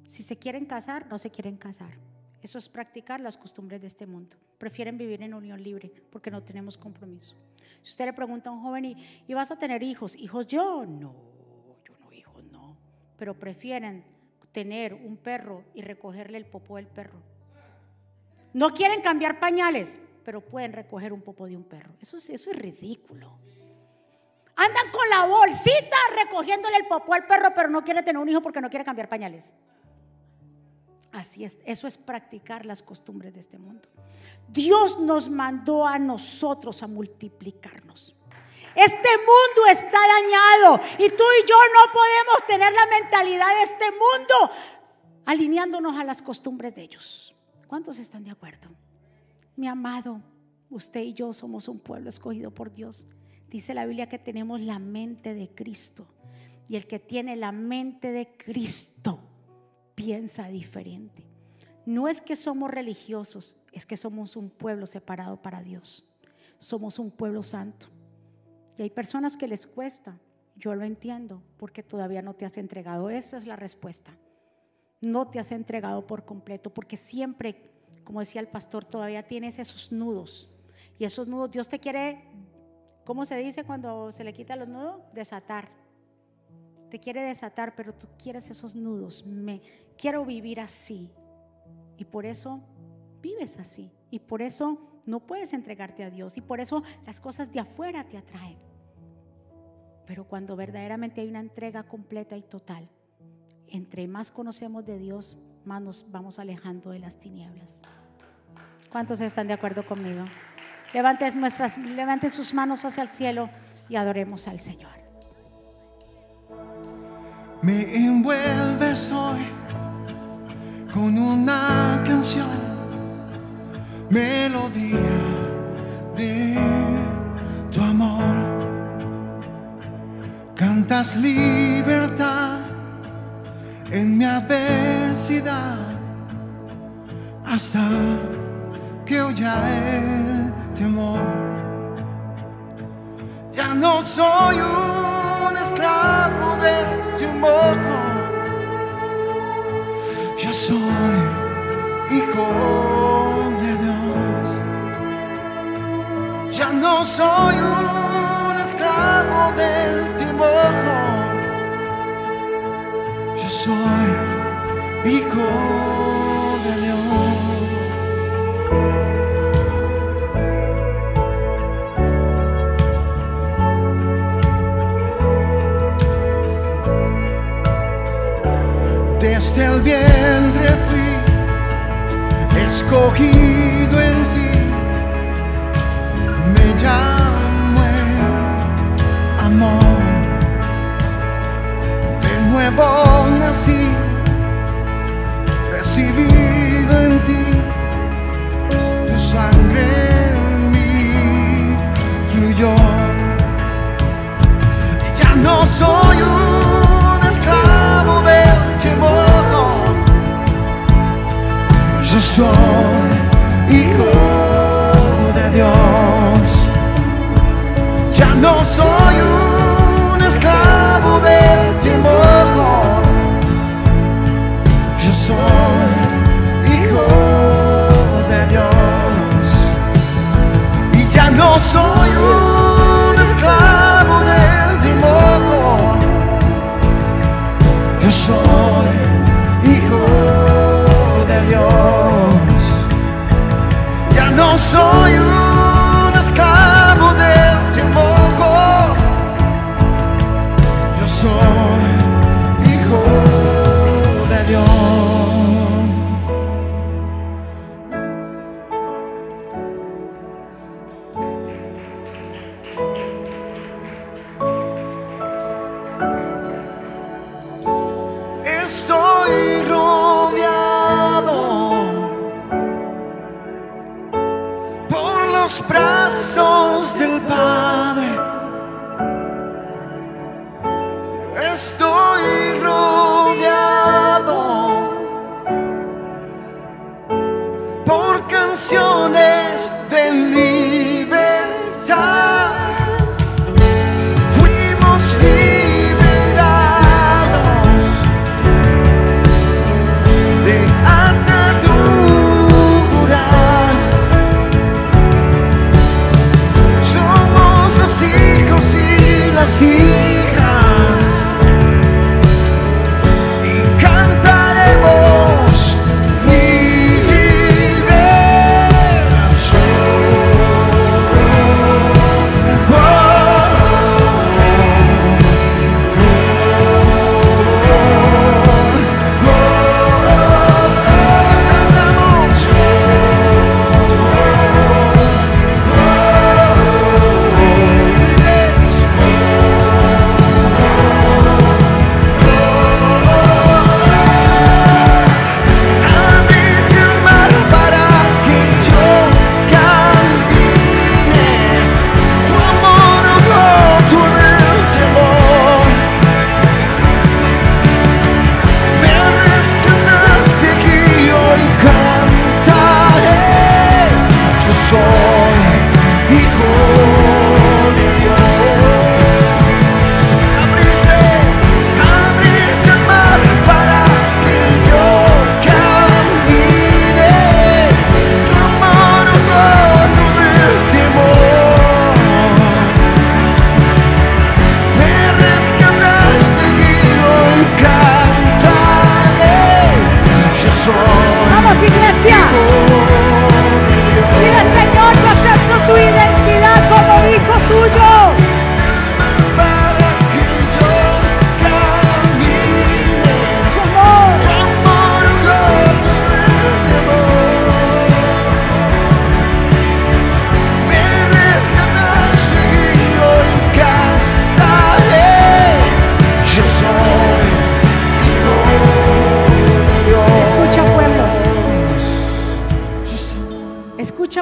si se quieren casar, no se quieren casar. Eso es practicar las costumbres de este mundo. Prefieren vivir en unión libre porque no tenemos compromiso. Si usted le pregunta a un joven, ¿y, vas a tener hijos? ¿Hijos yo? No, Pero prefieren tener un perro y recogerle el popo del perro. No quieren cambiar pañales, pero pueden recoger un popo de un perro. Eso es, eso es ridículo. Andan con la bolsita recogiéndole el popo al perro, pero no quiere tener un hijo porque no quiere cambiar pañales. Así es, eso es practicar las costumbres de este mundo. Dios nos mandó a nosotros a multiplicarnos. Este mundo está dañado y tú y yo no podemos tener la mentalidad de este mundo alineándonos a las costumbres de ellos. ¿Cuántos están de acuerdo? Mi amado, usted y yo somos un pueblo escogido por Dios. Dice la Biblia que tenemos la mente de Cristo. Y el que tiene la mente de Cristo piensa diferente. No es que somos religiosos, es que somos un pueblo separado para Dios. Somos un pueblo santo. Hay personas que les cuesta, yo lo entiendo, porque todavía no te has entregado. Esa es la respuesta. No te has entregado por completo, porque siempre, como decía el pastor, todavía tienes esos nudos. Y esos nudos, Dios te quiere, ¿cómo se dice cuando se le quita los nudos? Desatar. Te quiere desatar, pero tú quieres esos nudos. Me, quiero vivir así. Y por eso vives así. Y por eso no puedes entregarte a Dios. Y por eso las cosas de afuera te atraen. Pero cuando verdaderamente hay una entrega completa y total, entre más conocemos de Dios, más nos vamos alejando de las tinieblas. ¿Cuántos están de acuerdo conmigo? Levante, nuestras, levante sus manos hacia el cielo y adoremos al Señor. Me envuelves hoy con una canción, melodía Cantas libertad en mi adversidad hasta que huya el temor. Ya no soy un esclavo del temor. Yo soy hijo de Dios. Ya no soy un esclavo del temor. Yo soy hijo de Dios. Desde el vientre fui escogido soy hijo de Dios. Ya no soy un esclavo del temor. Yo soy hijo de Dios. Y ya no soy un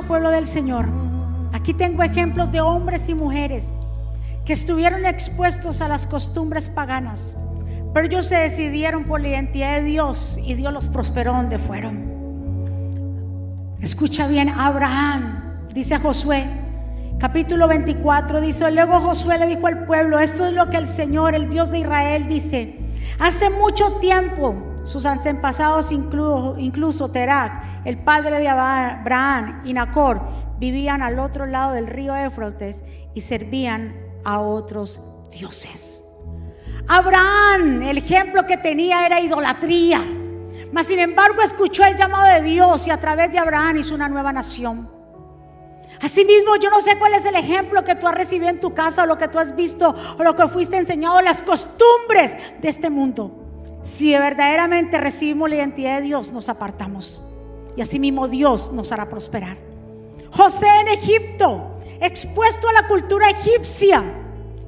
del Señor, aquí tengo ejemplos de hombres y mujeres que estuvieron expuestos a las costumbres paganas, pero ellos se decidieron por la identidad de Dios y Dios los prosperó donde fueron. Escucha bien, Abraham, dice Josué, capítulo 24, dice, luego Josué le dijo al pueblo, esto es lo que el Señor, el Dios de Israel, dice, hace mucho tiempo sus antepasados, incluso, incluso Terak, el padre de Abraham y Nacor, vivían al otro lado del río Éfrotes y servían a otros dioses. Abraham, el ejemplo que tenía era idolatría. Mas sin embargo escuchó el llamado de Dios y a través de Abraham hizo una nueva nación. Asimismo, yo no sé cuál es el ejemplo que tú has recibido en tu casa o lo que tú has visto o lo que fuiste enseñado, las costumbres de este mundo. Si verdaderamente recibimos la identidad de Dios, nos apartamos. Y asimismo Dios nos hará prosperar. José en Egipto, expuesto a la cultura egipcia,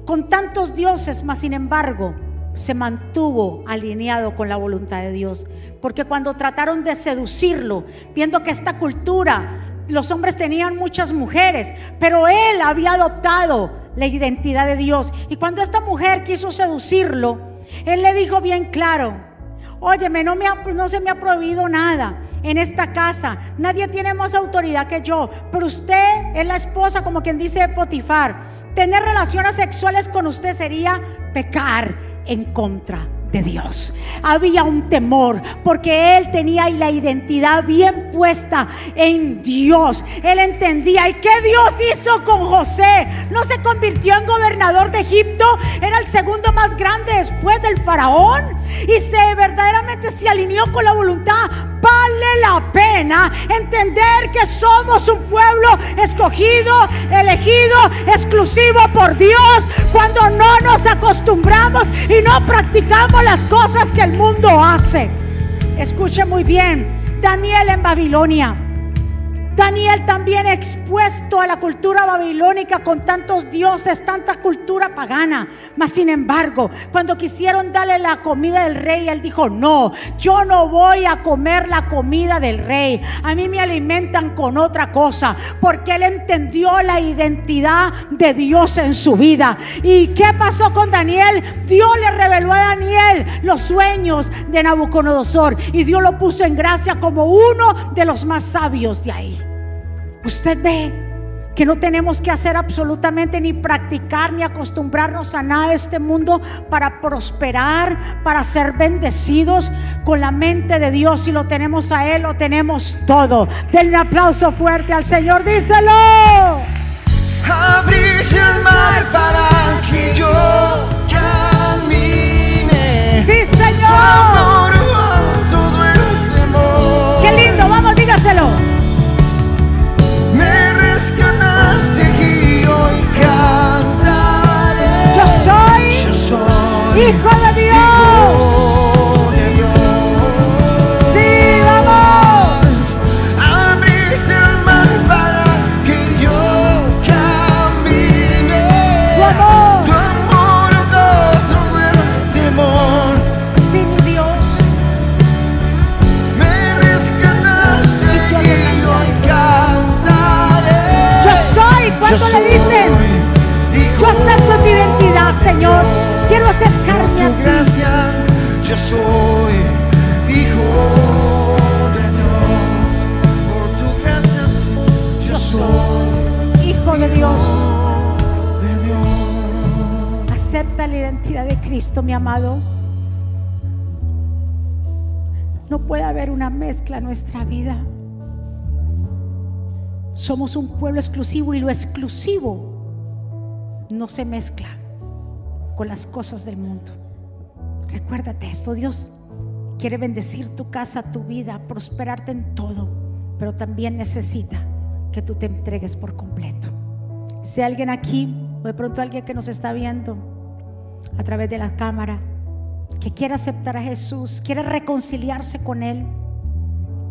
con tantos dioses, mas sin embargo se mantuvo alineado con la voluntad de Dios. Porque cuando trataron de seducirlo, viendo que esta cultura, los hombres tenían muchas mujeres, pero él había adoptado la identidad de Dios. Y cuando esta mujer quiso seducirlo, él le dijo bien claro, óyeme, no, me no se me ha prohibido nada en esta casa. Nadie tiene más autoridad que yo, pero usted es la esposa, como quien dice Potifar. Tener relaciones sexuales con usted sería pecar en contra de Dios. Había un temor porque él tenía la identidad bien puesta en Dios. Él entendía. ¿Y qué Dios hizo con José? No se convirtió en gobernador de Egipto. Era el segundo más grande después del faraón. Y se verdaderamente se alineó con la voluntad vale la pena entender que somos un pueblo escogido, elegido, exclusivo por Dios, cuando no nos acostumbramos y no practicamos las cosas que el mundo hace. Escuche muy bien, Daniel en Babilonia Daniel también expuesto a la cultura babilónica con tantos dioses, tanta cultura pagana. Mas sin embargo, cuando quisieron darle la comida del rey, él dijo, no, yo no voy a comer la comida del rey. A mí me alimentan con otra cosa, porque él entendió la identidad de Dios en su vida. ¿Y qué pasó con Daniel? Dios le reveló a Daniel los sueños de Nabucodonosor y Dios lo puso en gracia como uno de los más sabios de ahí. Usted ve que no tenemos que hacer absolutamente ni practicar ni acostumbrarnos a nada de este mundo para prosperar, para ser bendecidos con la mente de Dios. Si lo tenemos a Él, lo tenemos todo. Denle un aplauso fuerte al Señor, díselo. Abrís el mar para que yo camine. Sí, Señor. Hijo de Mi amado. No puede haber una mezcla en nuestra vida. Somos un pueblo exclusivo y lo exclusivo no se mezcla con las cosas del mundo. Recuérdate esto, Dios quiere bendecir tu casa, tu vida, prosperarte en todo, pero también necesita que tú te entregues por completo. Si alguien aquí, o de pronto alguien que nos está viendo a través de la cámara, que quiere aceptar a Jesús, quiere reconciliarse con Él,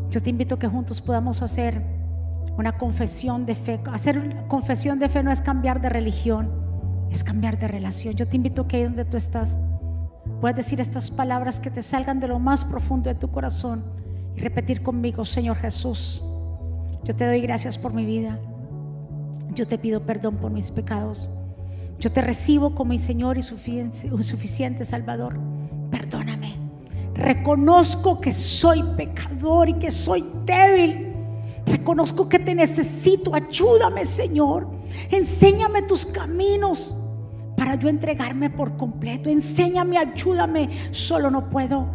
yo te invito a que juntos podamos hacer una confesión de fe. Hacer confesión de fe no es cambiar de religión, es cambiar de relación. Yo te invito a que ahí donde tú estás puedas decir estas palabras que te salgan de lo más profundo de tu corazón y repetir conmigo, Señor Jesús, yo te doy gracias por mi vida. Yo te pido perdón por mis pecados. Yo te recibo como mi Señor y suficiente, Salvador. Perdóname. Reconozco que soy pecador y que soy débil. Reconozco que te necesito. Ayúdame, Señor. Enséñame tus caminos para yo entregarme por completo. Enséñame, ayúdame. Solo no puedo.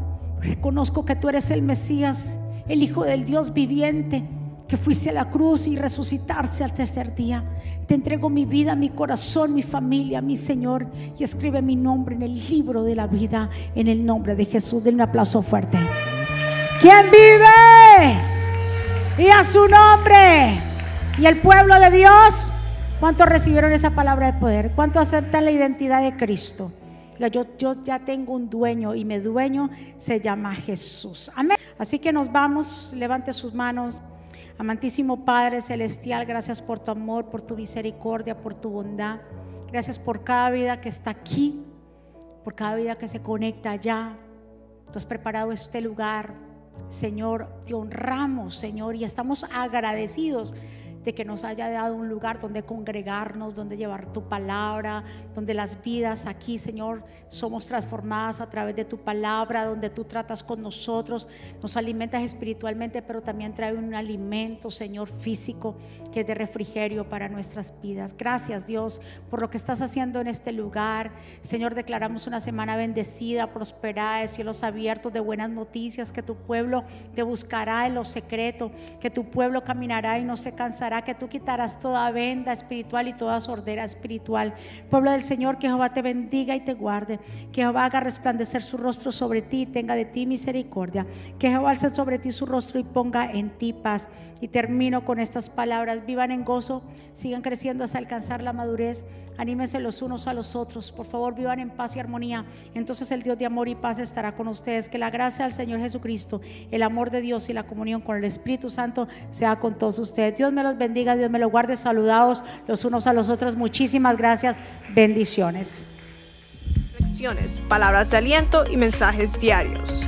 Reconozco que tú eres el Mesías, el Hijo del Dios viviente, que fuiste a la cruz y resucitarse al tercer día. Te entrego mi vida, mi corazón, mi familia, mi Señor, y escribe mi nombre en el libro de la vida, en el nombre de Jesús. Denme un aplauso fuerte. ¿Quién vive? Y a su nombre. Y el pueblo de Dios, ¿cuántos recibieron esa palabra de poder? ¿Cuántos aceptan la identidad de Cristo? Yo, yo ya tengo un dueño y mi dueño se llama Jesús. Amén. Así que nos vamos, levante sus manos. Amantísimo Padre Celestial, gracias por tu amor, por tu misericordia, por tu bondad. Gracias por cada vida que está aquí, por cada vida que se conecta allá. Tú has preparado este lugar. Señor, te honramos, Señor, y estamos agradecidos de que nos haya dado un lugar donde congregarnos, donde llevar tu palabra, donde las vidas aquí, Señor, somos transformadas a través de tu palabra, donde tú tratas con nosotros, nos alimentas espiritualmente, pero también trae un alimento, Señor, físico, que es de refrigerio para nuestras vidas. Gracias, Dios, por lo que estás haciendo en este lugar. Señor, declaramos una semana bendecida, prosperada, de cielos abiertos, de buenas noticias, que tu pueblo te buscará en lo secreto, que tu pueblo caminará y no se cansará que tú quitarás toda venda espiritual y toda sordera espiritual. Pueblo del Señor, que Jehová te bendiga y te guarde. Que Jehová haga resplandecer su rostro sobre ti y tenga de ti misericordia. Que Jehová alce sobre ti su rostro y ponga en ti paz. Y termino con estas palabras. Vivan en gozo, sigan creciendo hasta alcanzar la madurez. Anímense los unos a los otros. Por favor, vivan en paz y armonía. Entonces el Dios de amor y paz estará con ustedes. Que la gracia del Señor Jesucristo, el amor de Dios y la comunión con el Espíritu Santo sea con todos ustedes. Dios me los bendiga, Dios me los guarde. Saludados los unos a los otros. Muchísimas gracias. Bendiciones. Lecciones, palabras de aliento y mensajes diarios.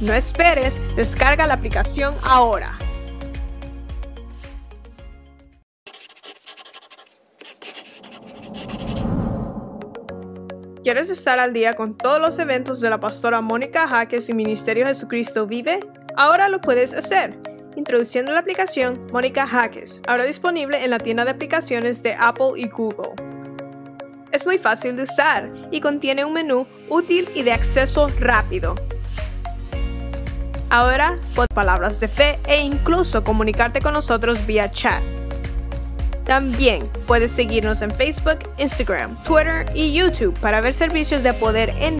No esperes, descarga la aplicación ahora. ¿Quieres estar al día con todos los eventos de la pastora Mónica Jaques y Ministerio Jesucristo Vive? Ahora lo puedes hacer, introduciendo la aplicación Mónica Jaques, ahora disponible en la tienda de aplicaciones de Apple y Google. Es muy fácil de usar y contiene un menú útil y de acceso rápido. Ahora, por palabras de fe e incluso comunicarte con nosotros vía chat. También puedes seguirnos en Facebook, Instagram, Twitter y YouTube para ver servicios de poder en